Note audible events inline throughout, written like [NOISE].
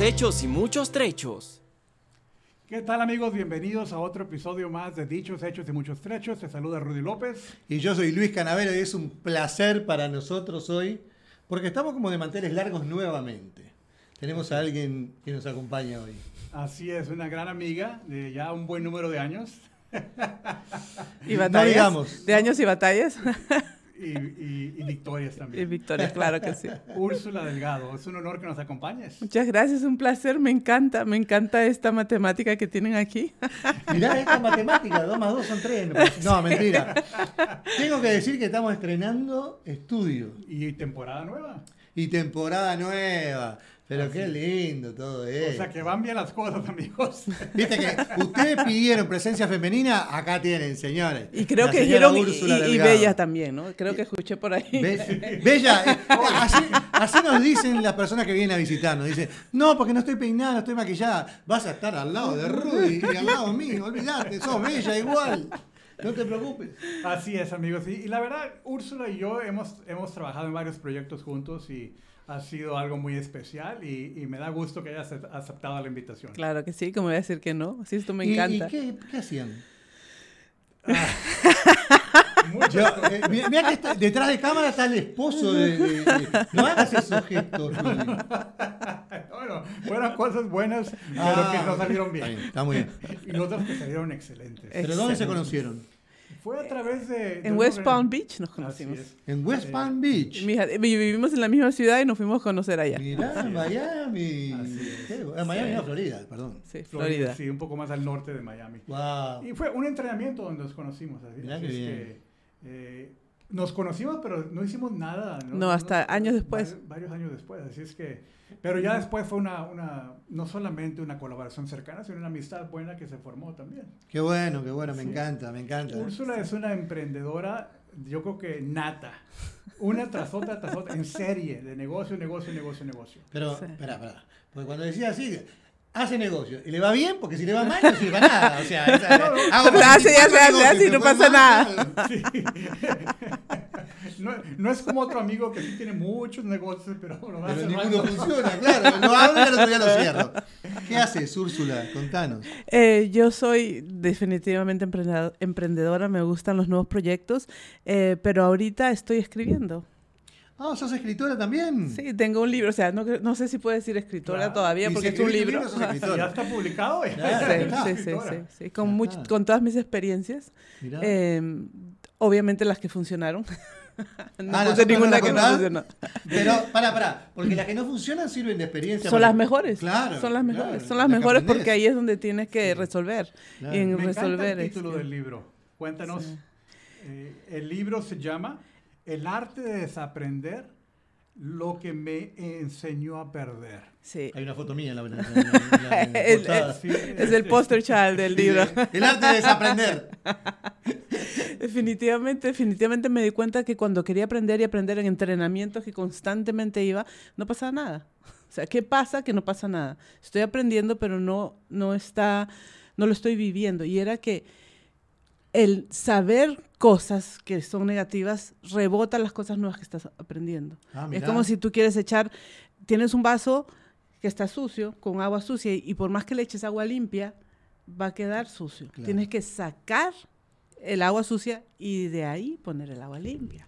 Hechos y muchos trechos. ¿Qué tal amigos? Bienvenidos a otro episodio más de Dichos, Hechos y Muchos Trechos. Te saluda Rudy López. Y yo soy Luis Canavero y es un placer para nosotros hoy, porque estamos como de manteles largos nuevamente. Tenemos a alguien que nos acompaña hoy. Así es, una gran amiga de ya un buen número de años. [LAUGHS] ¿Y No batallas? digamos. ¿De años y batallas? [LAUGHS] Y, y- y victorias y también. victorias, claro que sí. [LAUGHS] Úrsula Delgado, es un honor que nos acompañes. Muchas gracias, un placer, me encanta, me encanta esta matemática que tienen aquí. [LAUGHS] Mirá esta matemática, 2 más 2 son 3. No, mentira. [LAUGHS] Tengo que decir que estamos estrenando estudio Y temporada nueva. y temporada nueva. Pero qué lindo todo O es. sea que van bien las cosas, amigos. [LAUGHS] Viste que ustedes pidieron presencia femenina, acá tienen, señores. Y creo La que y. Bella también, ¿no? Creo que escuché por ahí. Be- Bella, eh, [LAUGHS] así, así nos dicen las personas que vienen a visitarnos. Dicen, no, porque no estoy peinada, no estoy maquillada. Vas a estar al lado de Rudy y al lado mío, olvídate, sos bella igual. No te preocupes. Así es, amigos. Y, y la verdad, Úrsula y yo hemos, hemos trabajado en varios proyectos juntos y ha sido algo muy especial y, y me da gusto que hayas acep- aceptado la invitación. Claro que sí, como voy a decir que no. Sí, esto me ¿Y- encanta. ¿Y, qué, qué hacían? [LAUGHS] Muchas Yo, eh, mira, mira que está- detrás de cámara está el esposo de. de- de- no hagas esos gestos. [LAUGHS] Bueno, fueron cosas buenas, pero Ah, que no salieron Está bien. bien, está muy bien. Y otras que salieron excelentes. ¿Pero dónde se conocieron? Fue a través de... de En West Palm Beach nos conocimos. En West Palm Beach. Mi hija- vi- vivimos en la misma ciudad y nos fuimos a conocer allá. Mirá, Miami. Así es. Bueno. Miami, no, Florida, perdón. Sí, Florida, Florida. Sí, un poco más al norte de Miami. Wow. Y fue un entrenamiento donde nos conocimos. Así, Mirá así qué es bien. que, eh, nos conocimos, pero no hicimos nada. No, hasta años después. Varios, varios años después. Así es que. Pero ya después fue una, una. No solamente una colaboración cercana, sino una amistad buena que se formó también. Qué bueno, qué bueno, me Sí. encanta, me encanta. Úrsula es una emprendedora, yo creo que nata. Una tras otra, tras otra, en serie, de negocio, negocio, negocio, negocio. Pero, Sí. espera, espera. Porque cuando decía así, hace negocio. Y le va bien, porque si le va mal, no sirve nada. O sea, [LAUGHS] hace, ya 24 se hace, hace y no pasa mal, nada. Sí. No, no es como otro amigo que sí tiene muchos negocios, pero no va a Pero ninguno funciona, claro. Lo abro y al otro día lo cierro. ¿Qué haces, Úrsula? Contanos. Eh, yo soy definitivamente emprendedor- emprendedora, me gustan los nuevos proyectos, eh, pero ahorita estoy escribiendo. Ah, ¿sos escritora también? Sí, tengo un libro, o sea, no, no sé si puedo decir escritora Claro. todavía porque si es un libro. libro, sos Si [LAUGHS] escritora. ya está publicado, ya Claro, es Sí, sí, sí, con, much- con todas mis experiencias, eh, obviamente las que funcionaron. [LAUGHS] [LAUGHS] no Ah, ¿las puse ninguna que no funcionó. Pero, pará, pará. Porque las que no funcionan sirven de experiencia. Son para- las mejores, Claro. son las mejores, claro, son las mejores aprendés. porque ahí es donde tienes que Sí. resolver. Claro. Y en Me encanta resolver el es título que- del libro. Cuéntanos. Sí. eh, el libro se llama El arte de desaprender lo que me enseñó a perder. Sí. Hay una foto mía en la, en la- en la- en la El- portada. Sí, Es el poster child del libro. El arte de desaprender. [LAUGHS] Definitivamente, definitivamente me di cuenta que cuando quería aprender y aprender en entrenamientos que constantemente iba, no pasaba nada. O sea, ¿qué pasa? Que no pasa nada. Estoy aprendiendo, pero no, no está, no lo estoy viviendo. Y era que el saber cosas que son negativas rebota las cosas nuevas que estás aprendiendo. Ah, es como si tú quieres echar, tienes un vaso que está sucio, con agua sucia, y, y por más que le eches agua limpia, va a quedar sucio. Claro. Tienes que sacar el agua sucia y de ahí poner el agua limpia.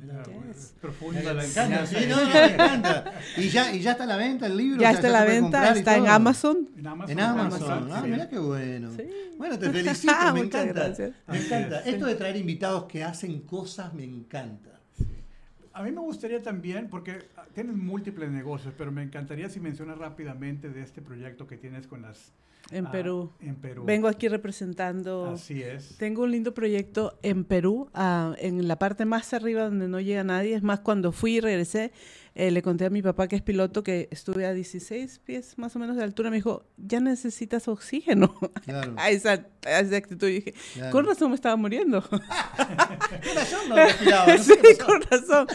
Mira, Yes. es profunda Me la encanta, enseñanza. sí, no, no, [LAUGHS] me encanta. Y ya, y ya está a la venta el libro. Ya o sea, está en la venta, está en. Amazon. En Amazon. En Amazon. Amazon, Ah, sí. mirá qué bueno. Sí. Bueno, te felicito, [LAUGHS] me Muchas encanta. gracias. Me encanta. es. Esto de traer invitados que hacen cosas me encanta. A mí me gustaría también, porque ah, tienes múltiples negocios, pero me encantaría si mencionas rápidamente de este proyecto que tienes con las... En ah, Perú. En Perú. Vengo aquí representando. Así es. Tengo un lindo proyecto en Perú, ah, en la parte más arriba donde no llega nadie. Es más, cuando fui y regresé, eh, le conté a mi papá que es piloto que estuve a 16 pies más o menos de altura. Me dijo, ya necesitas oxígeno. [LAUGHS] Claro. a, esa, a esa actitud. Y dije, Claro. con razón me estaba muriendo. [LAUGHS] ¿Qué razón no [LAUGHS] respiraba? No sé sí, con razón.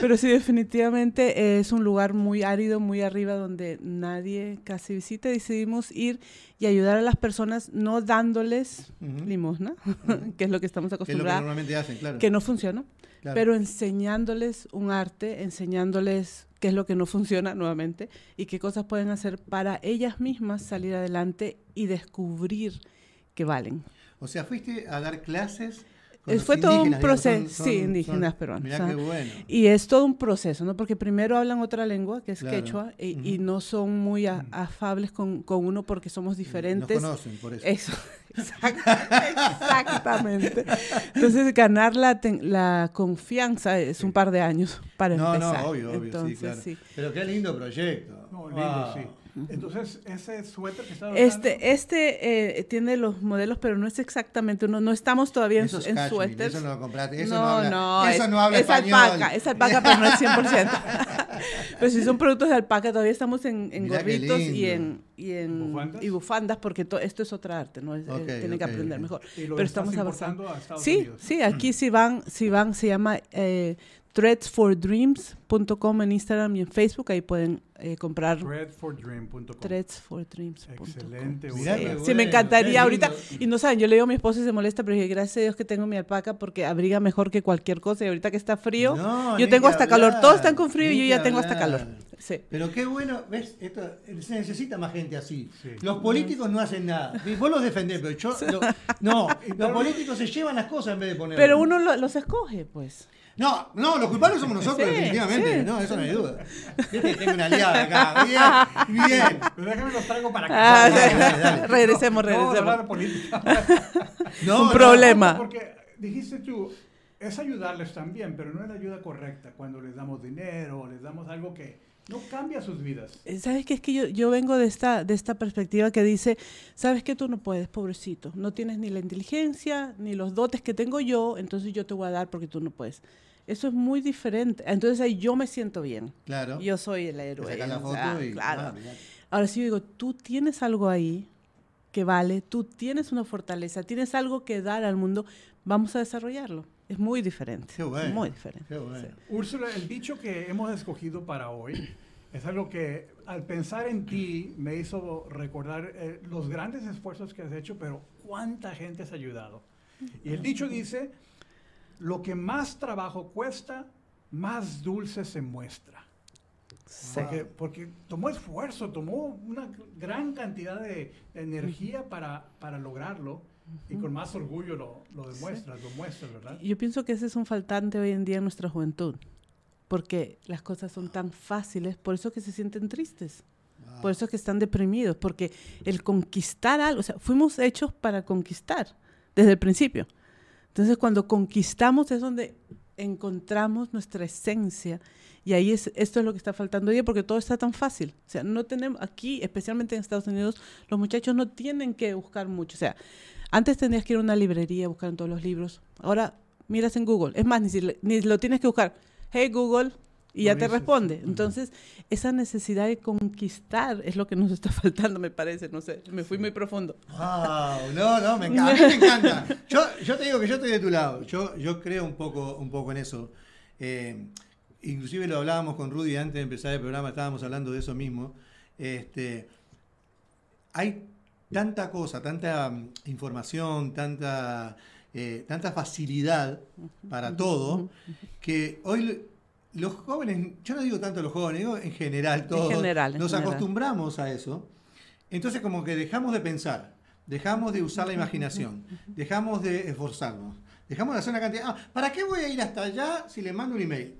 Pero sí, definitivamente es un lugar muy árido, muy arriba, donde nadie casi visita. Decidimos ir y ayudar a las personas, no dándoles limosna, [LAUGHS] que es lo que estamos lo que acostumbrados, normalmente hacen, claro. que no funciona, Claro. pero enseñándoles un arte, enseñándoles qué es lo que no funciona nuevamente y qué cosas pueden hacer para ellas mismas salir adelante y descubrir que valen. O sea, fuiste a dar clases. Con Eh, Fue todo un proceso, son- sí, indígenas son- peruanos. Mirá qué bueno. Y es todo un proceso, ¿no? Porque primero hablan otra lengua, que es Claro. quechua, y, no son muy a- afables con, con uno porque somos diferentes. Nos conocen, por eso. Eso, [LAUGHS] exact- exactamente. Entonces, ganar la, ten- la confianza es un par de años para no, empezar. no, obvio, obvio, Entonces, sí, claro. sí. Pero qué lindo proyecto. No, lindo, Wow. sí. Entonces, ese suéter que usando, Este, este eh, tiene los modelos, pero no es exactamente uno. No estamos todavía en, es en suéteres. Eso no lo compraste. Eso no, no, habla, no, eso es, no habla es español. alpaca, es alpaca, pero no es 100%. [LAUGHS] pero si son productos de alpaca, todavía estamos en, gorritos y en, y en ¿Bufandas? y bufandas, porque to- esto es otra arte, ¿no? Es- eh, tienen que aprender mejor. y lo pero estamos avanzando. importando a Estados Sí, Unidos. sí, aquí si van, si van, se llama eh, threadsfordreams.com en Instagram y en Facebook, ahí pueden eh, comprar Threadfordream.com. threadsfordreams.com. Excelente. Sí, sí, me bueno, encantaría ahorita. Y no saben, yo le digo a mi esposo y se molesta, pero dije, gracias a Dios que tengo mi alpaca porque abriga mejor que cualquier cosa. Y ahorita que está frío, No, yo tengo hasta calor. Todos están con frío y yo ya tengo hasta calor. Sí. Pero qué bueno, ¿ves? Esto, se necesita más gente así. Sí. Los políticos no hacen nada. Vos los defendés, pero yo. lo- no, los políticos se llevan las cosas en vez de poner. Pero uno lo- los escoge, pues. No, no, los culpables somos nosotros, Sí, definitivamente. sí. No, eso no hay duda. Tengo una aliada acá. Bien, bien. Pero déjame los traigo para Ah, acá. dale, dale, dale. regresemos, No, hablar regresemos. política. No, Un no. problema. Porque dijiste tú, es ayudarles también, pero no es la ayuda correcta cuando les damos dinero o les damos algo que no cambia sus vidas. Eh, ¿Sabes qué? Es que yo, yo vengo de esta, de esta perspectiva que dice, ¿sabes que Tú no puedes, pobrecito. No tienes ni la inteligencia, ni los dotes que tengo yo, entonces yo te voy a dar porque tú no puedes. Eso es muy diferente. Entonces ahí yo me siento bien. Claro. Yo soy el héroe. la o foto sea, y. claro. ah. Ahora sí yo digo, tú tienes algo ahí que vale, tú tienes una fortaleza, tienes algo que dar al mundo, vamos a desarrollarlo. Es muy diferente. Qué bueno, Muy diferente. qué bueno. sí. Úrsula, el dicho que hemos escogido para hoy es algo que al pensar en ti me hizo recordar eh, los grandes esfuerzos que has hecho, pero cuánta gente has ayudado. Y el dicho dice, lo que más trabajo cuesta, más dulce se muestra. Sí. Porque, porque tomó esfuerzo, tomó una gran cantidad de energía para, para lograrlo y con más orgullo lo, lo demuestras, lo muestras, ¿verdad? Yo pienso que ese es un faltante hoy en día en nuestra juventud, porque las cosas son tan fáciles, por eso que se sienten tristes, Ah. por eso que están deprimidos, porque el conquistar algo, o sea, fuimos hechos para conquistar desde el principio. Entonces, cuando conquistamos es donde encontramos nuestra esencia y ahí es esto es lo que está faltando hoy porque todo está tan fácil. O sea, no tenemos aquí, especialmente en Estados Unidos, los muchachos no tienen que buscar mucho. O sea, antes tenías que ir a una librería a buscar en todos los libros. Ahora miras en Google. Es más, ni, si le- ni lo tienes que buscar. Hey Google y ya te responde. Entonces, esa necesidad de conquistar es lo que nos está [LAUGHS] faltando, me parece. No sé, me fui muy profundo. Wow, no, no, me encanta. [LAUGHS] Me encanta. Yo, yo te digo que yo estoy de tu lado. Yo, yo creo un poco, un poco en eso. Eh, inclusive lo hablábamos con Rudy antes de empezar el programa, estábamos hablando de eso mismo. Este, hay tanta cosa, tanta mm, información, tanta, eh, tanta facilidad para todo, que hoy lo- los jóvenes, yo no digo tanto los jóvenes, digo en general todos, general, en nos general. acostumbramos a eso. Entonces como que dejamos de pensar, dejamos de usar la imaginación, dejamos de esforzarnos, dejamos de hacer una cantidad... Ah, ¿Para qué voy a ir hasta allá si le mando un email?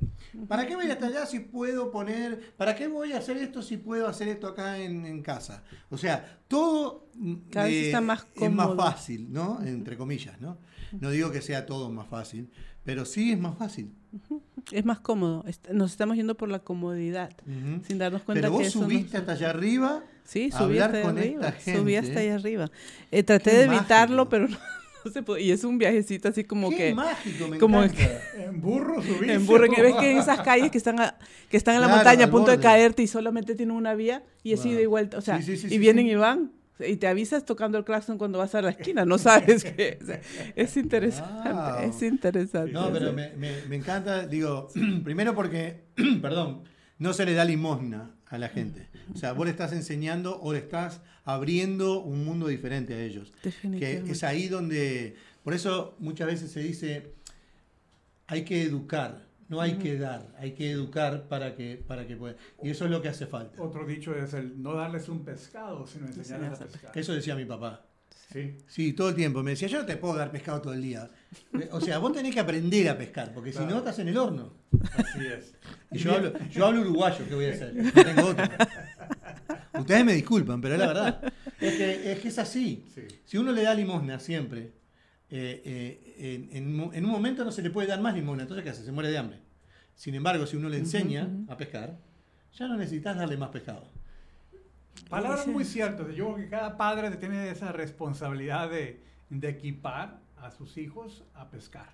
¿Para qué voy a ir hasta allá si puedo poner... ¿Para qué voy a hacer esto si puedo hacer esto acá en, en casa? O sea, todo Cada vez eh, está más es más cómodo. fácil, ¿no? Entre comillas, ¿no? No digo que sea todo más fácil, pero sí es más fácil. Es más cómodo. Nos estamos yendo por la comodidad, sin darnos cuenta Pero vos que eso subiste hasta allá arriba Sí, subí hablar hasta con arriba. esta Subí gente. hasta allá arriba. Eh, traté Qué de evitarlo, pero no [LAUGHS] se. Y es un viajecito así como Qué que... mágico, me como encanta. En burro subiste. En burro, que ves que en [LAUGHS] esas calles que están, a- que están en la Claro, montaña a punto de caerte y solamente tienen una vía y es Wow. ida y vuelta. O sea, Sí, sí, sí, y vienen y van. Y te avisas tocando el claxon cuando vas a la esquina. No sabes que... o sea, es interesante. Wow. Es interesante. No, pero me, me- me encanta, digo, [CLEARS THROAT] primero porque, [CLEARS THROAT] perdón, no se le da limosna a la gente. O sea, vos le estás enseñando o le estás abriendo un mundo diferente a ellos. Que Definitivamente. es ahí donde, por eso muchas veces se dice, hay que educar, No hay que dar, hay que educar para que, para que puedan. Y eso es lo que hace falta. Otro dicho es el no darles un pescado, sino enseñarles a pescar. Eso decía mi papá. Sí. Sí, todo el tiempo. Me decía, yo no te puedo dar pescado todo el día. O sea, vos tenés que aprender a pescar, porque si no estás en el horno. Así es. [LAUGHS] Y yo hablo, yo hablo uruguayo, ¿qué voy a hacer? No tengo otro. Ustedes me disculpan, pero es la verdad. Es que es, que es así. Sí. Si uno le da limosna siempre, eh, eh, en, en un momento no se le puede dar más limosna, entonces ¿qué hace? Se muere de hambre. Sin embargo, si uno le enseña a pescar, ya no necesitas darle más pescado. Palabras muy ciertas. Yo creo que cada padre tiene esa responsabilidad de, de equipar a sus hijos a pescar,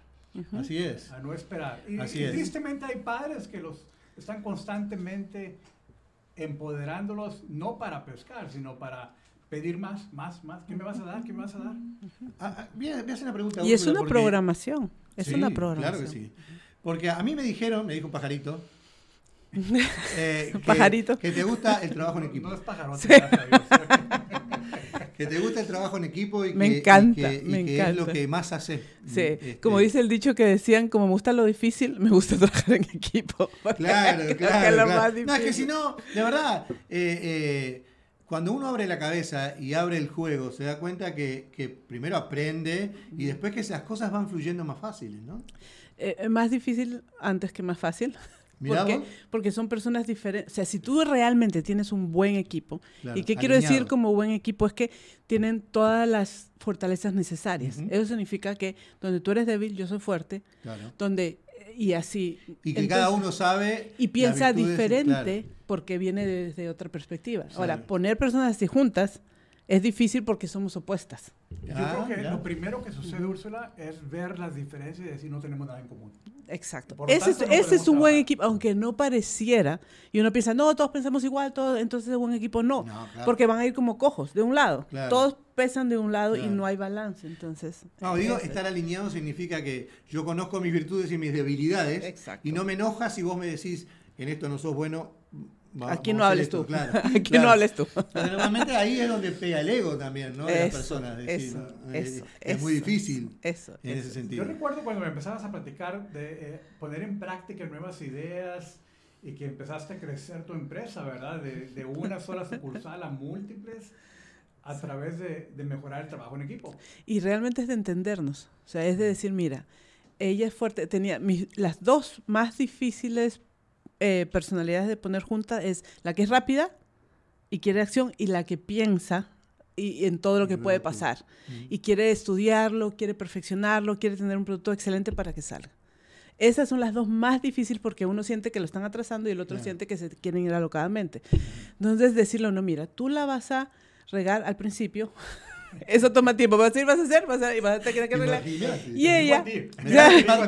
Así es. a no esperar. Y, Así y es. tristemente hay padres que los están constantemente empoderándolos no para pescar, sino para pedir más, más, más. ¿Qué me vas a dar? ¿Qué me vas a dar? Ah, ah, a hacer una pregunta. Y es una porque- programación. Es Sí, una programación. Claro que sí. Porque a mí me dijeron, me dijo un pajarito, eh, [LAUGHS] que, Pajarito. que te gusta el trabajo en equipo. no es pajarote, Sí. gracias a Dios. [LAUGHS] Que te gusta el trabajo en equipo y Me que, y encanta, que- y me que es lo que más hace. Sí, este, como dice el dicho que decían, como me gusta lo difícil, me gusta [LAUGHS] trabajar en equipo. Claro, claro. es lo claro. más No, es que si no, de verdad, eh, eh, cuando uno abre la cabeza y abre el juego, se da cuenta que, que primero aprende y después que esas cosas van fluyendo más fáciles, ¿no? Eh, más difícil antes que más fácil. ¿Por qué? Porque son personas diferentes. O sea, si tú realmente tienes un buen equipo, Claro, ¿y qué quiero decir alineado. como buen equipo? Es que tienen todas las fortalezas necesarias. Ujú. Eso significa que donde tú eres débil, yo soy fuerte, Claro. donde y así. Y que Entonces- cada uno sabe. y piensa diferente claro. porque viene desde otra perspectiva. Ahora, Claro. poner personas así juntas es difícil porque somos opuestas. Yo Ah, creo que ya. lo primero que sucede, Úrsula, es ver las diferencias y decir no tenemos nada en común. Exacto. Por Ese, es, no ese es un buen equipo, aunque no pareciera. Y uno piensa, no, todos pensamos igual, todos, entonces es buen equipo. No, No, claro. porque van a ir como cojos, de un lado. Claro. Todos pesan de un lado y no hay balance. Entonces, No, digo, ese- estar alineado significa que yo conozco mis virtudes y mis debilidades. Exacto. Y no me enoja si vos me decís, en esto no sos bueno. Va- Aquí vamos no a hables esto", tú. Claro, [LAUGHS] Aquí claro. no hables tú. Porque normalmente ahí es donde pega el ego también, ¿no? De las personas. es decir, eso, ¿no? Es- eso, es muy eso, difícil Eso. en ese sentido. Yo recuerdo cuando me empezabas a platicar de eh, poner en práctica nuevas ideas y que empezaste a crecer tu empresa, ¿verdad? De, de una sola sucursal a múltiples a través de, de mejorar el trabajo en equipo. Y realmente es de entendernos. O sea, es de decir, mira, ella es fuerte. Tenía mis- las dos más difíciles eh, personalidades de poner juntas es la que es rápida y quiere acción y la que piensa y, en todo lo que puede pasar. Y quiere estudiarlo, quiere perfeccionarlo, quiere tener un producto excelente para que salga. Esas son las dos más difíciles porque uno siente que lo están atrasando y el otro Claro. siente que se quieren ir alocadamente. Entonces, decirlo, no, mira, tú la vas a regar al principio. Eso toma tiempo. Vas a ir, vas a hacer, vas a, y vas a tener que arreglar. Y ella,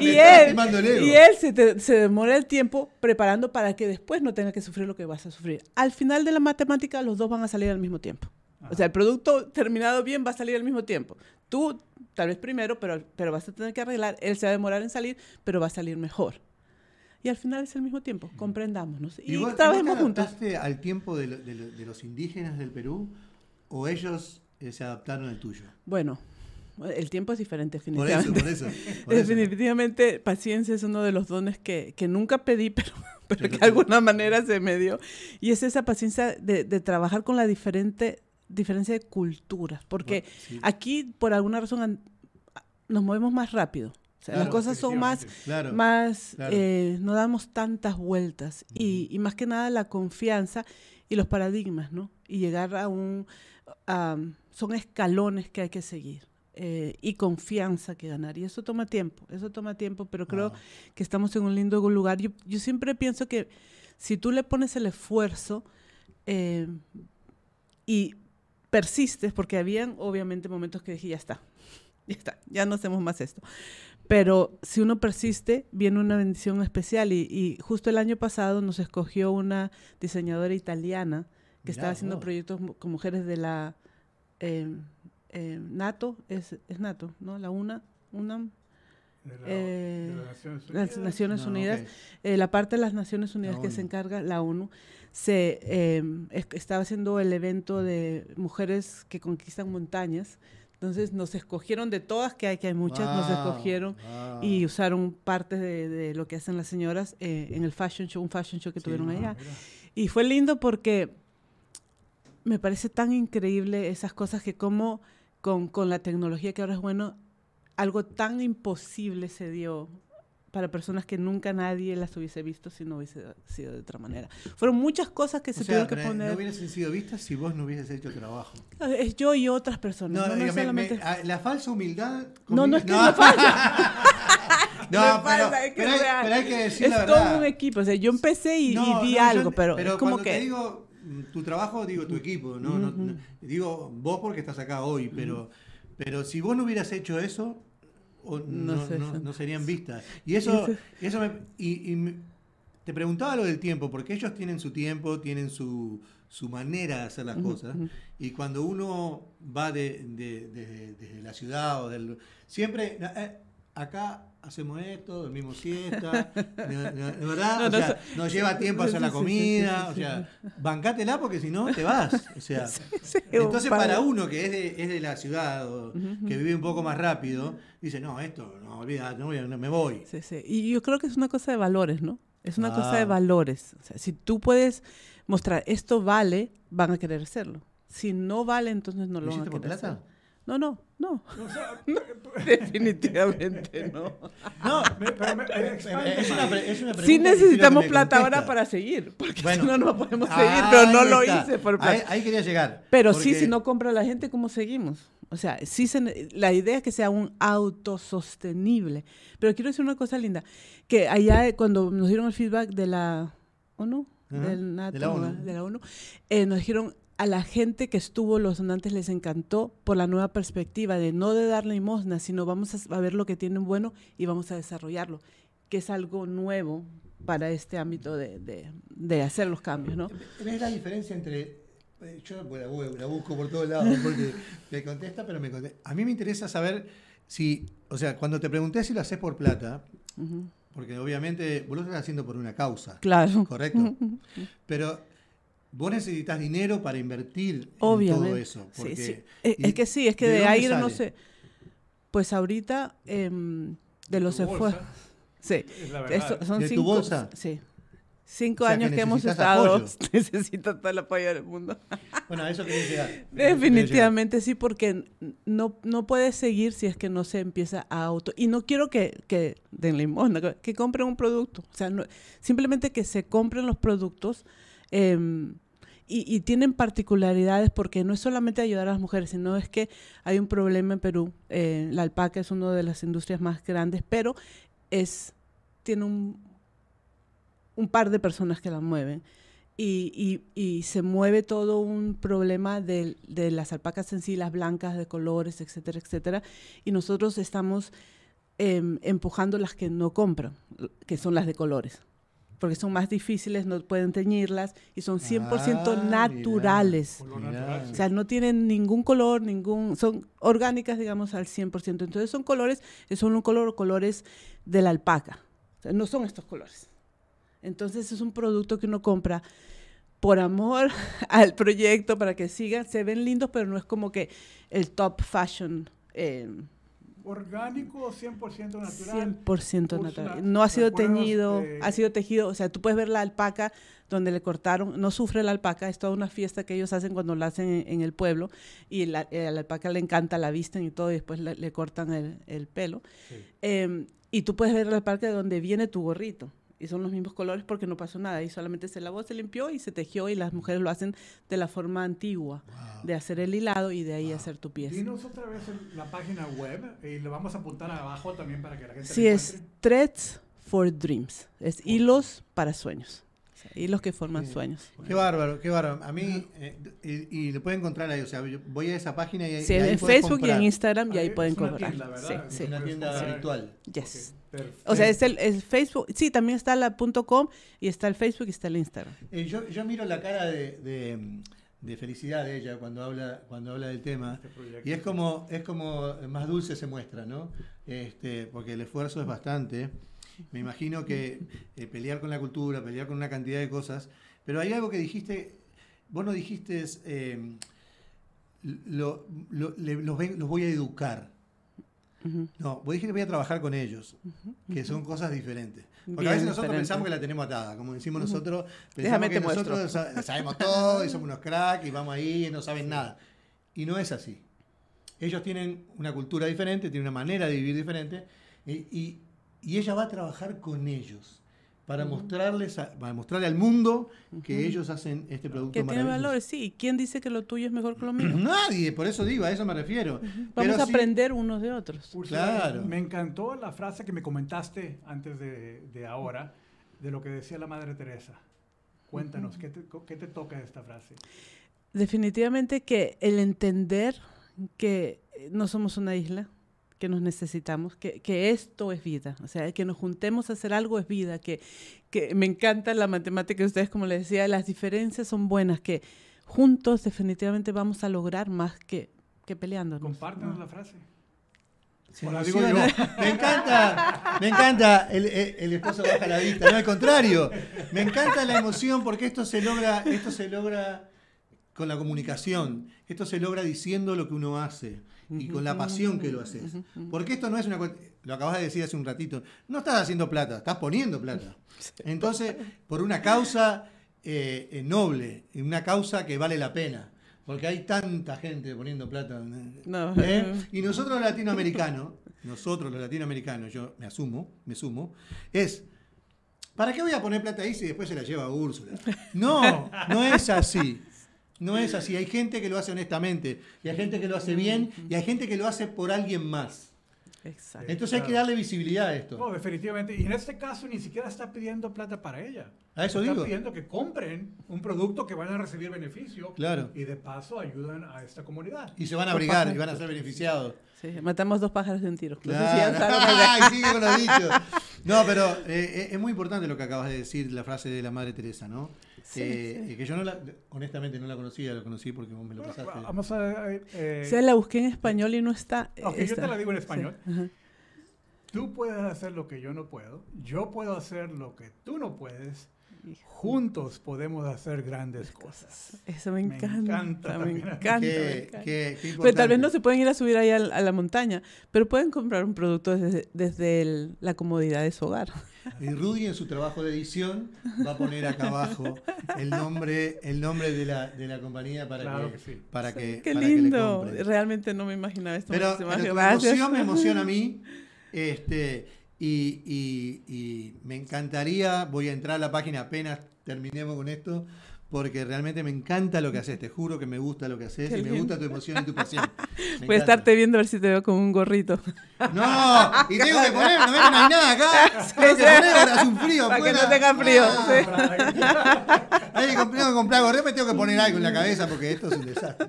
y él, y él se, te- se demora el tiempo preparando para que después no tenga que sufrir lo que vas a sufrir. Al final de la matemática, los dos van a salir al mismo tiempo. O sea, el producto terminado bien va a salir al mismo tiempo. Tú, tal vez primero, pero, pero vas a tener que arreglar. Él se va a demorar en salir, pero va a salir mejor. Y al final es el mismo tiempo. Comprendámonos. Y, vos- trabajemos vos te juntos. al tiempo de, lo- de lo- de los indígenas del Perú o ellos eh, se adaptaron al tuyo? Bueno, el tiempo es diferente, Por eso, definitivamente. por eso. por eso. Definitivamente, paciencia es uno de los dones que, que nunca pedí, [LAUGHS] pero, pero que de alguna manera se me dio. Y es esa paciencia de, de trabajar con la diferente diferencia de culturas. Porque Sí. aquí, por alguna razón, nos movemos más rápido. O sea, las cosas son más. Claro. más claro. eh, no damos tantas vueltas. y, y más que nada la confianza y los paradigmas, ¿no? Y llegar a un... a- son escalones que hay que seguir. eh, y confianza que ganar. Y eso toma tiempo, eso toma tiempo, pero creo que estamos en un lindo lugar. Yo, yo siempre pienso que si tú le pones el esfuerzo eh, y persistes, porque habían obviamente momentos que dije, ya está, ya está, ya no hacemos más esto. Pero si uno persiste, viene una bendición especial. Y, y justo el año pasado nos escogió una diseñadora italiana que Mirá estaba haciendo proyectos con mujeres de la eh, eh, NATO, es, es NATO, ¿no? La UNA, UNAM, De la- eh, de las Naciones las Unidas. Naciones No, Unidas, ok. eh, la parte de las Naciones Unidas que se encarga, la ONU, se eh, es- estaba haciendo el evento de mujeres que conquistan montañas, Entonces nos escogieron de todas, que hay, que hay muchas, nos escogieron wow. y usaron partes de, de lo que hacen las señoras eh, en el fashion show, un fashion show que Sí, tuvieron ah, allá. mira. Y fue lindo porque me parece tan increíble esas cosas que como con, con la tecnología que ahora es bueno, algo tan imposible se dio para personas que nunca nadie las hubiese visto si no hubiese sido de otra manera. Fueron muchas cosas que O se tuvieron que poner. no hubiesen sido vistas si vos no hubieses hecho trabajo. Es yo y otras personas. No, no es me- solamente- me- ah, la falsa humildad. No, no es que me falta. No, [LAUGHS] [LAUGHS] Me pero, falta, es que pero es hay, pero hay que decir es la todo verdad. un equipo. O sea, yo empecé y, y No, di no, yo- algo, pero, pero es como que... te digo tu trabajo, digo tu equipo, ¿no? No- no- digo vos porque estás acá hoy, pero, pero si vos no hubieras hecho eso, o No no, sé, no- eso. no serían vistas. Y eso, Eso- me, y, y me- te preguntaba lo del tiempo, porque ellos tienen su tiempo, tienen su, su manera de hacer las cosas, y cuando uno va de, de- de- desde la ciudad o del... Siempre, eh, acá hacemos esto, dormimos siesta, [LAUGHS] de, verdad, No, o no, sea, nos lleva tiempo hacer la comida, o sea, bancátela porque si no te vas, o [LAUGHS] sea... Entonces, para uno que es de, es de la ciudad o que vive un poco más rápido, dice, no, esto, no, olvídate, no, no me voy. Sí, sí. Y yo creo que es una cosa de valores, ¿no? Es una cosa de Ah. valores. O sea, si tú puedes mostrar esto vale, van a querer hacerlo. Si no vale, entonces no ¿Lo lo van a hiciste por querer plata? hacer. No, no, no. O sea, [LAUGHS] Definitivamente no. No, me- pero me- eh, es una, más. pre- es una pregunta Sí necesitamos plata ahora para seguir, porque Bueno. si no, no podemos Ah, seguir, pero no lo está. hice por plata. Ahí, ahí quería llegar. Pero sí, si no compra la gente, ¿cómo seguimos? O sea, sí se ne- la idea es que sea un autosostenible. Pero quiero decir una cosa linda, que allá eh, cuando nos dieron el feedback de la ONU, Ajá, del NATO, de la ONU. de la ONU, eh, nos dijeron a la gente que estuvo, los donantes les encantó por la nueva perspectiva de no de dar limosna, sino vamos a, ver lo que tienen bueno y vamos a desarrollarlo, que es algo nuevo para este ámbito de, de- de hacer los cambios, ¿no? ¿Ves la diferencia entre.? eh, Yo la, bu- la busco por todos lados [LAUGHS] porque me contesta, pero me contesta. A mí me interesa saber si. O sea, cuando te pregunté si lo haces por plata, porque obviamente vos lo estás haciendo por una causa. Claro. Correcto. [LAUGHS] Pero vos necesitas dinero para invertir en Obviamente. todo eso. Porque, sí. Es que sí, es que ¿de de, aire no sé. Pues ahorita, em, de los esfuerzos. Sí. es verdad. son ¿De tu cinco, bolsa? Sí. Cinco O sea, que años que, hemos estado. apoyo. [LAUGHS] Necesito todo el apoyo del mundo. Bueno, eso [LAUGHS] quería llegar. Definitivamente sí, porque no, no puedes seguir si es que no se empieza a auto. Y no quiero que, que den limosna, que, que compren un producto. O sea, no- simplemente que se compren los productos. em, y, tienen particularidades porque no es solamente ayudar a las mujeres, sino es que hay un problema en Perú. eh, la alpaca es una de las industrias más grandes, pero es tiene un, par de personas que la mueven. Y, y- y se mueve todo un problema de, de las alpacas en sí, las blancas, de colores, etcétera, etcétera. Y nosotros estamos em, empujando las que no compran, que son las de colores. Porque son más difíciles, no pueden teñirlas y son 100% Ah, naturales. Natural, O sea, no tienen ningún color, ningún, son orgánicas, digamos, al 100%. Entonces son colores, son un color, colores de la alpaca. O sea, no son estos colores. Entonces es un producto que uno compra por amor [LAUGHS] al proyecto para que sigan. Se ven lindos, pero no es como que el top fashion. eh, Orgánico, 100% natural. 100% Usa- natural. No ha sido teñido, de- ha sido tejido. O sea, tú puedes ver la alpaca donde le cortaron, no sufre la alpaca, es toda una fiesta que ellos hacen cuando la hacen en, en el pueblo y la, eh, a la alpaca le encanta, la visten y todo y después le, le cortan el, el pelo. Eh, y tú puedes ver la alpaca de donde viene tu gorrito. Y son los mismos colores porque no pasó nada. Y solamente se lavó, se limpió y se tejió. Y las mujeres lo hacen de la forma antigua, de hacer el hilado y de ahí hacer tu pieza. Dinos otra vez el- la página web y le vamos a apuntar abajo también para que la gente Sí, es. Threads for Dreams. Es hilos para sueños. Sea, hilos que forman Sí. sueños. Qué bárbaro, qué bárbaro. A mí, eh, y, y lo pueden encontrar ahí, o sea, yo voy a esa página y, ahí- Sí, y ahí en Facebook y comprar. en Instagram y ahí Ah, pueden es una comprar. tienda, ¿verdad? Sí, Es sí. una tienda comprar. virtual. Yes. Ok, perfecto. O sea, es el, el Facebook. Sí, también está la .com y está el Facebook y está el Instagram. Eh, yo, yo miro la cara de, de- de felicidad de ella cuando habla, cuando habla del tema. Este. Y es como, es como más dulce se muestra, ¿no? Este, porque el esfuerzo es bastante. Me imagino que eh, pelear con la cultura, pelear con una cantidad de cosas. Pero hay algo que dijiste, vos no dijiste, eh, lo- lo- le- los, los voy a educar. Ujú. No, voy a decir que voy a trabajar con ellos, que son cosas diferentes. Porque a veces nosotros diferente. pensamos que la tenemos atada, como decimos nosotros, pensamos Déjame que nosotros muestro. sabemos todo y somos unos cracks y vamos ahí y no saben nada. Y no es así. Ellos tienen una cultura diferente, tienen una manera de vivir diferente y, y- y ella va a trabajar con ellos para mostrarles a- para mostrarle al mundo que ellos hacen este producto Que tiene valores, sí. ¿Quién dice que lo tuyo es mejor que lo mío? [CLEARS THROAT] Nadie, por eso digo, a eso me refiero. Vamos Pero a sí- aprender unos de otros. Claro. Me encantó la frase que me comentaste antes de, de ahora, de lo que decía la Madre Teresa. Cuéntanos, ¿qué te, qué te toca de esta frase? Definitivamente que el entender que no somos una isla, que nos necesitamos, que, que esto es vida, o sea, que nos juntemos a hacer algo es vida, que, que me encanta la matemática de ustedes, como les decía, las diferencias son buenas, que juntos definitivamente vamos a lograr más que, que peleándonos. Compártenos la frase. Se O la digo yo. Me encanta, me encanta. El, el- el esposo baja la vista, no al contrario. Me encanta la emoción porque esto se logra, esto se logra con la comunicación. Esto se logra diciendo lo que uno hace y con la pasión que lo haces. Porque esto no es una cuestión, lo acabas de decir hace un ratito, no estás haciendo plata, estás poniendo plata. [LAUGHS] Entonces, por una causa eh, eh, noble, una causa que vale la pena. Porque hay tanta gente poniendo plata. No. ¿eh? Y nosotros los latinoamericanos, [LAUGHS] nosotros los latinoamericanos, yo me asumo, me sumo, es, ¿para qué voy a poner plata ahí si después se la lleva Úrsula? No, no es así. No es así. Hay gente que lo hace honestamente, y hay gente que lo hace bien, y hay gente que lo hace por alguien más. Exacto. Entonces hay que darle visibilidad a No, esto. definitivamente. Y en este caso ni siquiera está pidiendo plata para ella. A eso está digo. pidiendo que compren un producto que van a recibir beneficio. Claro. Y de paso ayudan a esta comunidad. Y se van a abrigar y van a [LAUGHS] ser beneficiados. Sí, matamos dos pájaros de un tiro. No sé si Claro. [LAUGHS] Ay, con los dichos. No, pero eh, es muy importante lo que acabas de decir, la frase de la Madre Teresa, ¿no? Sí, Eh, eh, Que yo no la, honestamente no la conocía, la conocí porque vos me lo Bueno, pasaste. vamos a... eh, eh, Se la busqué en español y no está. Ok, yo te la digo en español. Sí. Tú puedes hacer lo que yo no puedo. Yo puedo hacer lo que tú no puedes. Juntos podemos hacer grandes cosas. Eso me Me encanta. me también. encanta. me Qué- encanta. qué- qué Pero tal vez no se pueden ir a subir ahí a, la montaña, pero pueden comprar un producto desde, desde el- la comodidad de su hogar. Y Rudy en su trabajo de edición va a poner acá abajo el nombre, el nombre de la, de la compañía para Claro que, que sí. para que, Qué para que le lindo. Realmente no me imaginaba esto. Pero, Muchísimas pero tu gracias. emoción me emociona a mí. Este, y, y- y me encantaría, voy a entrar a la página apenas terminemos con esto, porque realmente me encanta lo que haces. Te juro que me gusta lo que haces Qué y me gusta tu emoción y tu pasión. [LAUGHS] Me Voy a estarte viendo a ver si te veo con un gorrito. No, y tengo que poner, no hay nada acá. [LAUGHS] Tengo que poner, hace un frío. Para que no tenga frío, Ah, sí. Hay que comprar, tengo que comprar gorro, me tengo que poner algo en la cabeza porque esto es un desastre.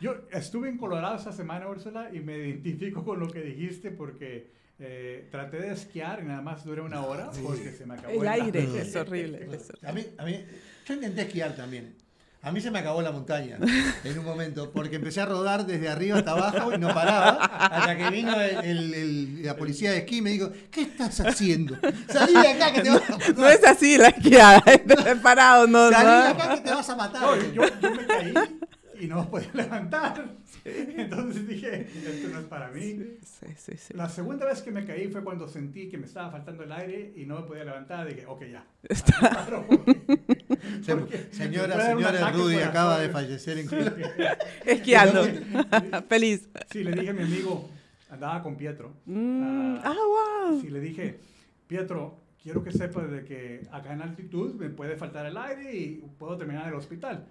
Yo estuve en Colorado esta semana, Úrsula, y me identifico con lo que dijiste porque eh, traté de esquiar y nada más duré una hora porque se me acabó El aire No. es horrible. es horrible. A mí, a mí- yo intenté esquiar también. A mí se me acabó la montaña en un momento, porque empecé a rodar desde arriba hasta abajo y no paraba, hasta que vino el- el- el- la policía de esquí y me dijo, ¿qué estás haciendo? Salí de acá que te vas a matar. No es así la esquiada, [LAUGHS] es parado, no, Salí de acá que te vas a matar. No, yo, yo me caí y no me podía [LAUGHS] levantar. Entonces dije, esto no es para mí. Sí, sí, sí. La segunda vez que me caí fue cuando sentí que me estaba faltando el aire y no me podía levantar. Dije, ok, ya. Está- [LAUGHS] señora, señora Rudy acaba de fallecer en. [LAUGHS] Esquiando. Feliz. Sí, le dije a mi amigo, andaba con Pietro. Mm, Ah, ah, wow. Sí, le dije, Pietro, quiero que sepas de que acá en altitud me puede faltar el aire y puedo terminar en el hospital.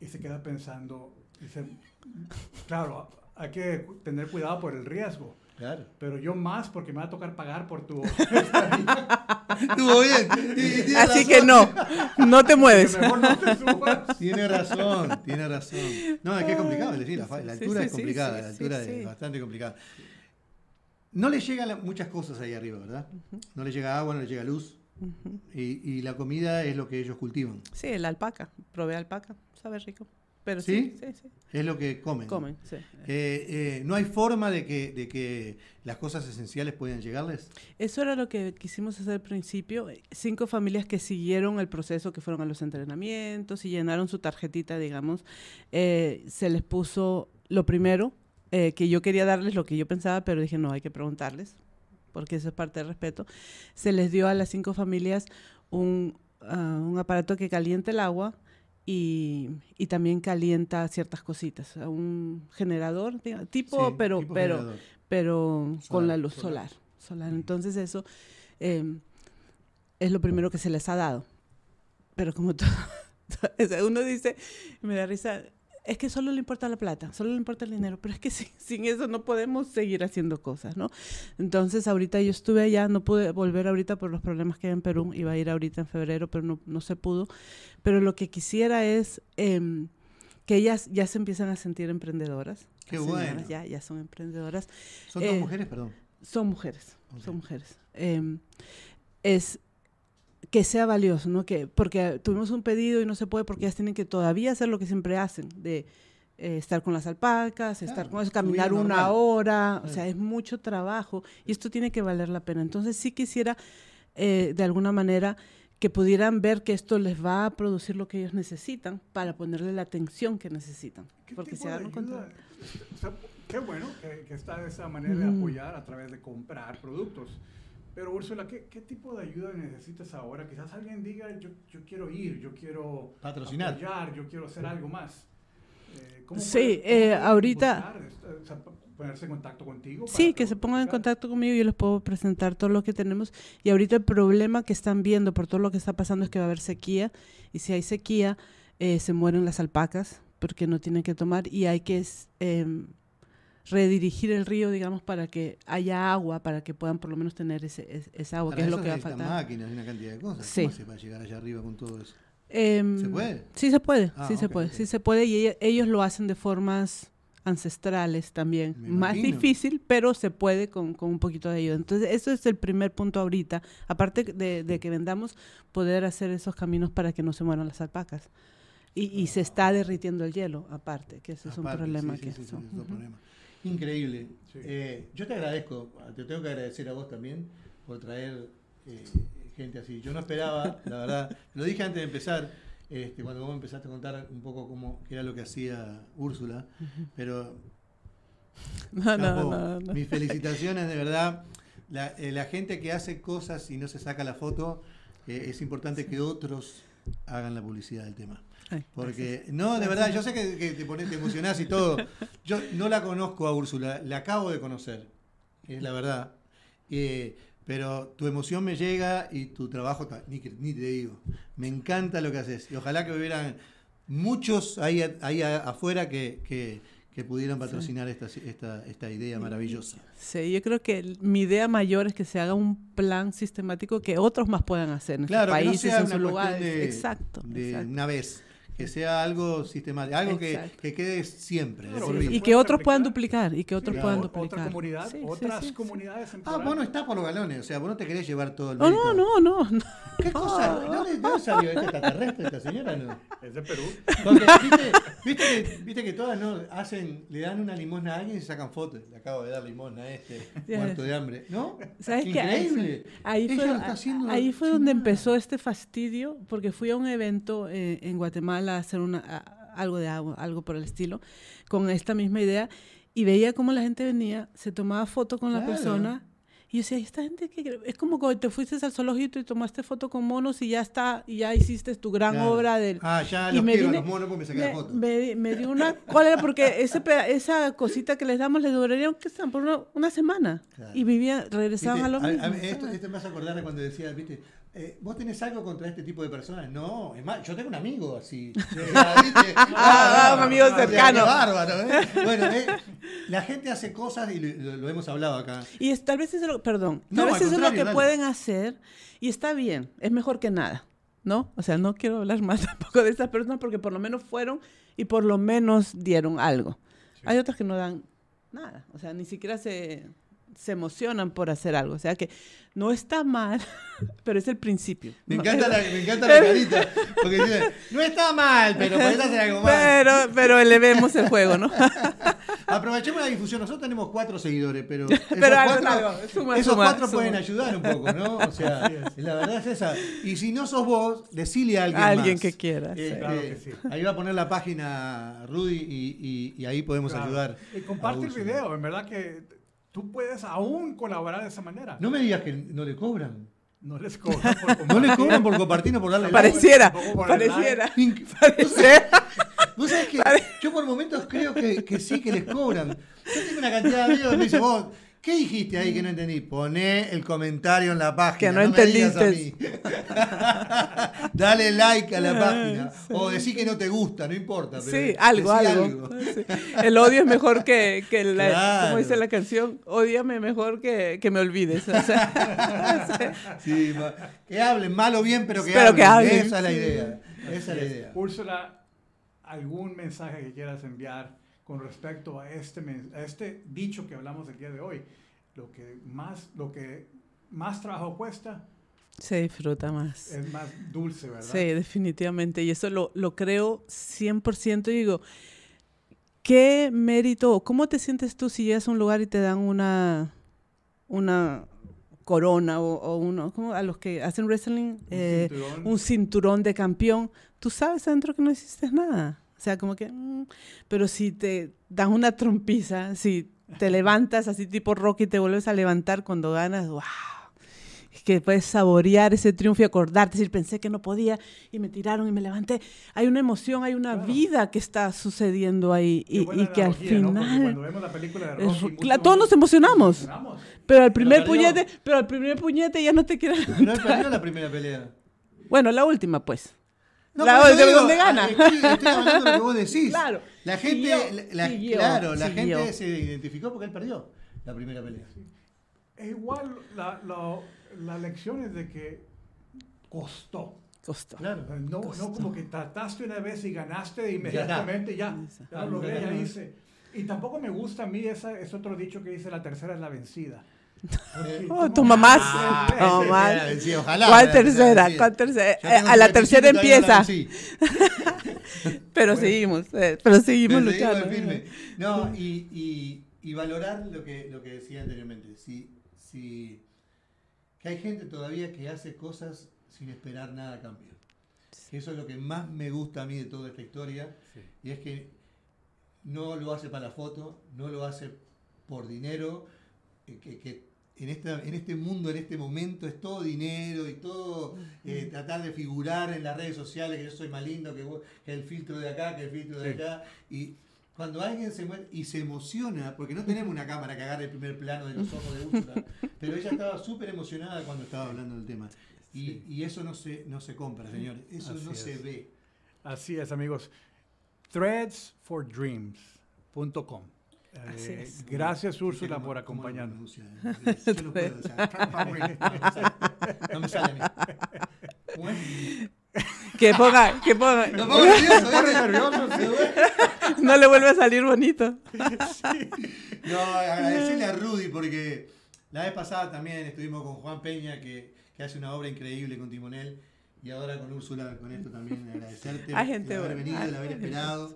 Y se queda pensando, dice, claro, hay que tener cuidado por el riesgo, Claro. pero yo más porque me va a tocar pagar por tu... [LAUGHS] Estuvo bien. Y- y tiene Así razón. que no, no te mueves. mejor no te subas. [LAUGHS] Tiene razón, tiene razón. No, es que es complicado. La, fa- la Sí, altura sí, es sí, complicada, sí, la altura sí. es bastante complicada. No le llegan la- muchas cosas ahí arriba, ¿verdad? No le llega agua, no le llega luz. y, y la comida es lo que ellos cultivan. Sí, la alpaca. Probé alpaca. Sabe rico. Pero sí, ¿Sí? sí, sí. Es lo que comen. Comen, sí. Eh, eh, ¿No hay forma de que, de que las cosas esenciales puedan llegarles? Eso era lo que quisimos hacer al principio. Cinco familias que siguieron el proceso, que fueron a los entrenamientos y llenaron su tarjetita, digamos. Eh, se les puso lo primero, que yo quería darles lo que yo pensaba, pero dije, no, hay que preguntarles, porque eso es parte del respeto. Se les dio a las cinco familias un, ah, un aparato que calienta el agua y, y también calienta ciertas cositas. Un generador, diga- tipo, Sí, pero, tipo pero, generador. pero con la luz solar. solar. Entonces eso eh, es lo primero que se les ha dado. Pero como [LAUGHS] todo, uno dice, me da risa, es que solo le importa la plata, solo le importa el dinero, pero es que [LAUGHS] sin, sin eso no podemos seguir haciendo cosas, ¿no? Entonces ahorita yo estuve allá, no pude volver ahorita por los problemas que hay en Perú, iba a ir ahorita en febrero, pero no, no se pudo. Pero lo que quisiera es em, que ellas ya se empiezan a sentir emprendedoras. Qué señoras bueno. Ya, ya son emprendedoras. ¿Son dos eh, mujeres, perdón? Son mujeres, son mujeres. Em, es que sea valioso, ¿no? Que, porque tuvimos un pedido y no se puede porque ellas tienen que todavía hacer lo que siempre hacen, de eh, estar con las alpacas, estar Claro, con eso, caminar una hora, o sea, es mucho trabajo y esto tiene que valer la pena. Entonces sí quisiera, eh, de alguna manera, que pudieran ver que esto les va a producir lo que ellos necesitan para ponerle la atención que necesitan. ¿Qué Porque se de hagan cuenta. O sea, qué bueno que, que está esa manera de apoyar a través de comprar productos. Pero Úrsula, ¿qué, qué tipo de ayuda necesitas ahora? Quizás alguien diga, yo, yo quiero ir, yo quiero Patrocinar. apoyar, yo quiero hacer algo más. Eh, ¿cómo Sí, puede- eh, ahorita- buscar esto? O sea, ponerse en contacto contigo. Sí, que se pongan en contacto conmigo y yo les puedo presentar todo lo que tenemos. Y ahorita el problema que están viendo por todo lo que está pasando es que va a haber sequía. Y si hay sequía, eh, se mueren las alpacas porque no tienen que tomar y hay que em, redirigir el río, digamos, para que haya agua, para que puedan por lo menos tener ese, es- esa agua, Para que es lo que va a faltar. máquinas una cantidad de cosas. Sí. ¿Cómo hace para llegar allá arriba con todo eso? Em, ¿Se puede? Sí se puede, Ah, sí se puede, sí se puede y ellos lo hacen de formas ancestrales también. Me Más imagino. difícil, pero se puede con, con un poquito de ayuda. Entonces, eso es el primer punto ahorita. Aparte de, de que vendamos, poder hacer esos caminos para que no se mueran las alpacas. Y, y se está derritiendo el hielo, aparte, que ese es un problema sí, que sí, sí, es problema. Increíble. Sí. Eh, yo te agradezco, te tengo que agradecer a vos también por traer eh, gente así. Yo no esperaba, [LAUGHS] la verdad, lo dije antes de empezar, este, cuando vos empezaste a contar un poco cómo qué era lo que hacía Úrsula, pero [LAUGHS] No, no, no, no. mis felicitaciones, de verdad. La, eh, la gente que hace cosas y no se saca la foto, eh, es importante que otros hagan la publicidad del tema. Porque, no, de verdad, yo sé que, que te pones, te emocionás y todo. Yo no la conozco a Úrsula, la acabo de conocer, es la verdad. Eh, pero tu emoción me llega y tu trabajo, ni, ni te digo. Me encanta lo que haces. Y ojalá que hubieran muchos ahí, ahí afuera que, que- que pudieran patrocinar esta, esta, esta idea maravillosa. Sí, yo creo que mi idea mayor es que se haga un plan sistemático que otros más puedan hacer en Claro, no países, sea en sus lugares. de, exacto. de exacto. una vez. Que sea algo sistemático, algo que, que quede siempre. de Claro, por sí. vida. Y que otros puedan duplicar, y que otros Sí, puedan o- duplicar. Otra comunidad, Sí, otras sí, sí. comunidades Ah, vos no estás por los galones, o sea, vos no te querés llevar todo el No, mérito. no, no, no. no. ¿Qué cosa? ¿De dónde, de dónde salió esta extraterrestre, esta señora? No? Es de Perú. Porque, ¿viste, viste que, viste que todas no hacen, le dan una limosna a alguien y sacan fotos. Le acabo de dar limosna a este, muerto de hambre. ¿No? ¿Sabes Increíble. Ahí fue, haciendo ahí fue donde nada. empezó este fastidio, porque fui a un evento eh, en Guatemala a hacer una, a- algo de agua, algo por el estilo, con esta misma idea, y veía cómo la gente venía, se tomaba foto con la Claro. persona, y yo decía, esta gente que es como cuando te fuiste al zoológico y tomaste foto con monos y ya está, y ya hiciste tu gran Claro. obra del... Ah, ya y los me quiero a vine- los monos porque me saqué la foto. me- me dio una... ¿Cuál era? Porque ese, esa cosita que les damos les duraría que sean por una, una semana. Claro. Y vivían, regresaban ¿Viste? a lo A- mismo. a- esto, esto me hace acordar cuando decía, viste, eh, ¿vos tenés algo contra este tipo de personas? No, es más, yo tengo un amigo así. [LAUGHS] Sea, ¿viste? Ah, un amigo cercano. bárbaro, ¿eh? Bueno, eh, la gente hace cosas y lo, hemos hablado acá. Y es- tal vez es lo, perdón, No, vez eso es lo que dale. pueden hacer y está bien, es mejor que nada, ¿no? O sea, no quiero hablar más [LAUGHS] tampoco de esas personas porque por lo menos fueron y por lo menos dieron algo. Hay otras que no dan nada, o sea, ni siquiera se, se emocionan por hacer algo. O sea que no está mal, [LAUGHS] pero es el principio. Me ¿no? encanta, la, me encanta [LAUGHS] la carita. Porque dice, no está mal, pero podés hacer algo más. Pero, pero elevemos el juego, ¿no? Aprovechemos la difusión. Nosotros tenemos cuatro seguidores, pero [LAUGHS] esos Pero cuatro, algo, suma, esos suma, cuatro suma. pueden ayudar un poco, ¿no? O sea, [LAUGHS] la verdad es esa. Y si no sos vos, decile a alguien Alguien más. que quiera, sí. Este, Claro que sí. Ahí va a poner la página Rudy y, y- y ahí podemos Claro. ayudar. Y comparte a el video, en verdad que tú puedes aún colaborar de esa manera. No me digas que no le cobran. No les cobran por No le compartir. cobran por compartir o por darle like. Pareciera, Tampoco por pareciera. [LAUGHS] Pareciera. Vos sabés que yo por momentos creo que, que sí que les cobran. Yo tengo una cantidad de amigos que me dicen, vos, ¿qué dijiste ahí que no entendí? Poné el comentario en la página. Que no me digas a entendiste. mí. [LAUGHS] Dale like a la página. O decí que no te gusta, no importa. pero Sí, algo, algo. Sí. El odio es mejor que, que la, Claro. como dice la canción, odiame mejor que, que me olvides. O sea, [LAUGHS] Sí, que hablen, mal o bien, pero que Pero hablen. que hablen, Esa es la idea. Esa es la idea. Úrsula, ¿algún mensaje que quieras enviar con respecto a este, a este dicho que hablamos el día de hoy? Lo que más, lo que más trabajo cuesta se disfruta más. es más dulce, ¿verdad? Sí, definitivamente. Y eso lo, lo creo 100%. Y digo, ¿qué mérito, cómo te sientes tú si llegas a un lugar y te dan una, una corona o, o uno, como a los que hacen wrestling, eh, cinturón. un cinturón de campeón? Tú sabes adentro que no hiciste nada. O sea, como que, mm, pero si te dan una trompiza, si te levantas así tipo Rocky y te vuelves a levantar cuando ganas, wow. Es que puedes saborear ese triunfo y acordarte, decir, pensé que no podía y me tiraron y me levanté. Hay una emoción, hay una Claro. vida que está sucediendo ahí y, que al ¿no? Final... Cuando vemos la película de es- Rocky, cla- muchos todos nos emocionamos. emocionamos. Pero al primer puñete, pero al primer puñete ya no te Pero él perdió la primera pelea. Bueno, la última pues. No, La- pero yo de digo, dónde gana. Estoy, estoy hablando de lo que vos decís. Claro. La gente, Siguió, la- siguió, claro, la siguió. gente se identificó porque él perdió la primera pelea. Es igual la, la, la lección es de que costó. Costó. Claro. O sea, No, no como que trataste una vez y ganaste inmediatamente, ya, ya, lo logré, ya hice. Y tampoco me gusta a mí esa, es otro dicho que dice la tercera es la vencida. Porque Oh, toma más. Ah, vencido, ojalá ¿Cuál tercera? Eh, a la 75 tercera empieza. vencí. [LAUGHS] Pero seguimos, eh, pero seguimos Pero seguimos luchando. firme. No, y, y, y valorar lo que, lo que decía anteriormente. Si, si, que hay gente todavía que hace cosas sin esperar nada a cambio. Que eso es lo que más me gusta a mí de toda esta historia. Y es que no lo hace para la foto, no lo hace por dinero, eh, que, que en, esta, en este mundo, en este momento, es todo dinero y todo eh, tratar de figurar en las redes sociales que yo soy más lindo, que, vos- que el filtro de acá, que el filtro de Sí. acá. Y cuando alguien se muere y se emociona, porque no tenemos una cámara que agarre el primer plano de los ojos de Úrsula, [LAUGHS] pero ella estaba súper emocionada cuando estaba hablando del tema. Y, Sí. y eso no se, no se compra, señores, eso Así no es. se ve. Así es, amigos. threadsfordreams.com. Así Eh, es. gracias, ¿Cómo- Úrsula, por acompañarnos. no. Que ponga, que ponga. No le vuelve a salir bonito. No, agradecerle a Rudy porque la vez pasada también estuvimos con Juan Peña que, que hace una obra increíble con Timonel y ahora con Úrsula con esto también [LAUGHS] agradecerte Hay gente el haber venido, el haber esperado,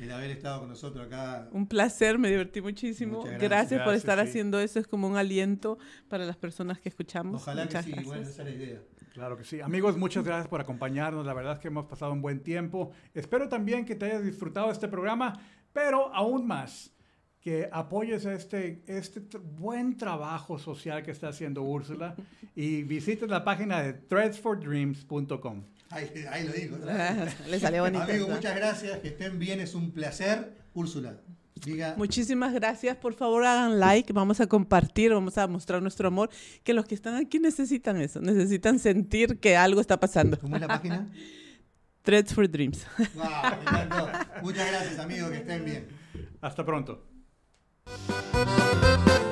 el haber estado con nosotros acá. Un placer, me divertí muchísimo. Muchas Gracias, gracias. por Gracias, estar sí. haciendo eso. Es como un aliento para las personas que escuchamos. Ojalá que Muchas sí, gracias. bueno, esa es la idea. Claro que sí. Amigos, muchas gracias por acompañarnos. La verdad es que hemos pasado un buen tiempo. Espero también que te hayas disfrutado de este programa, pero aún más, que apoyes este, este buen trabajo social que está haciendo Úrsula [LAUGHS] y visites la página de threadsfordreams.com. Ahí, ahí lo digo. Le salió bonito. Amigos, ¿no? muchas gracias, que estén bien, es un placer. Úrsula, diga. Muchísimas gracias. Por favor, hagan like. Vamos a compartir, vamos a mostrar nuestro amor. Que los que están aquí necesitan eso. Necesitan sentir que algo está pasando. ¿Cómo es la página? [LAUGHS] Threads for Dreams. Wow. Muchas gracias, amigos, que estén bien. Hasta pronto. Música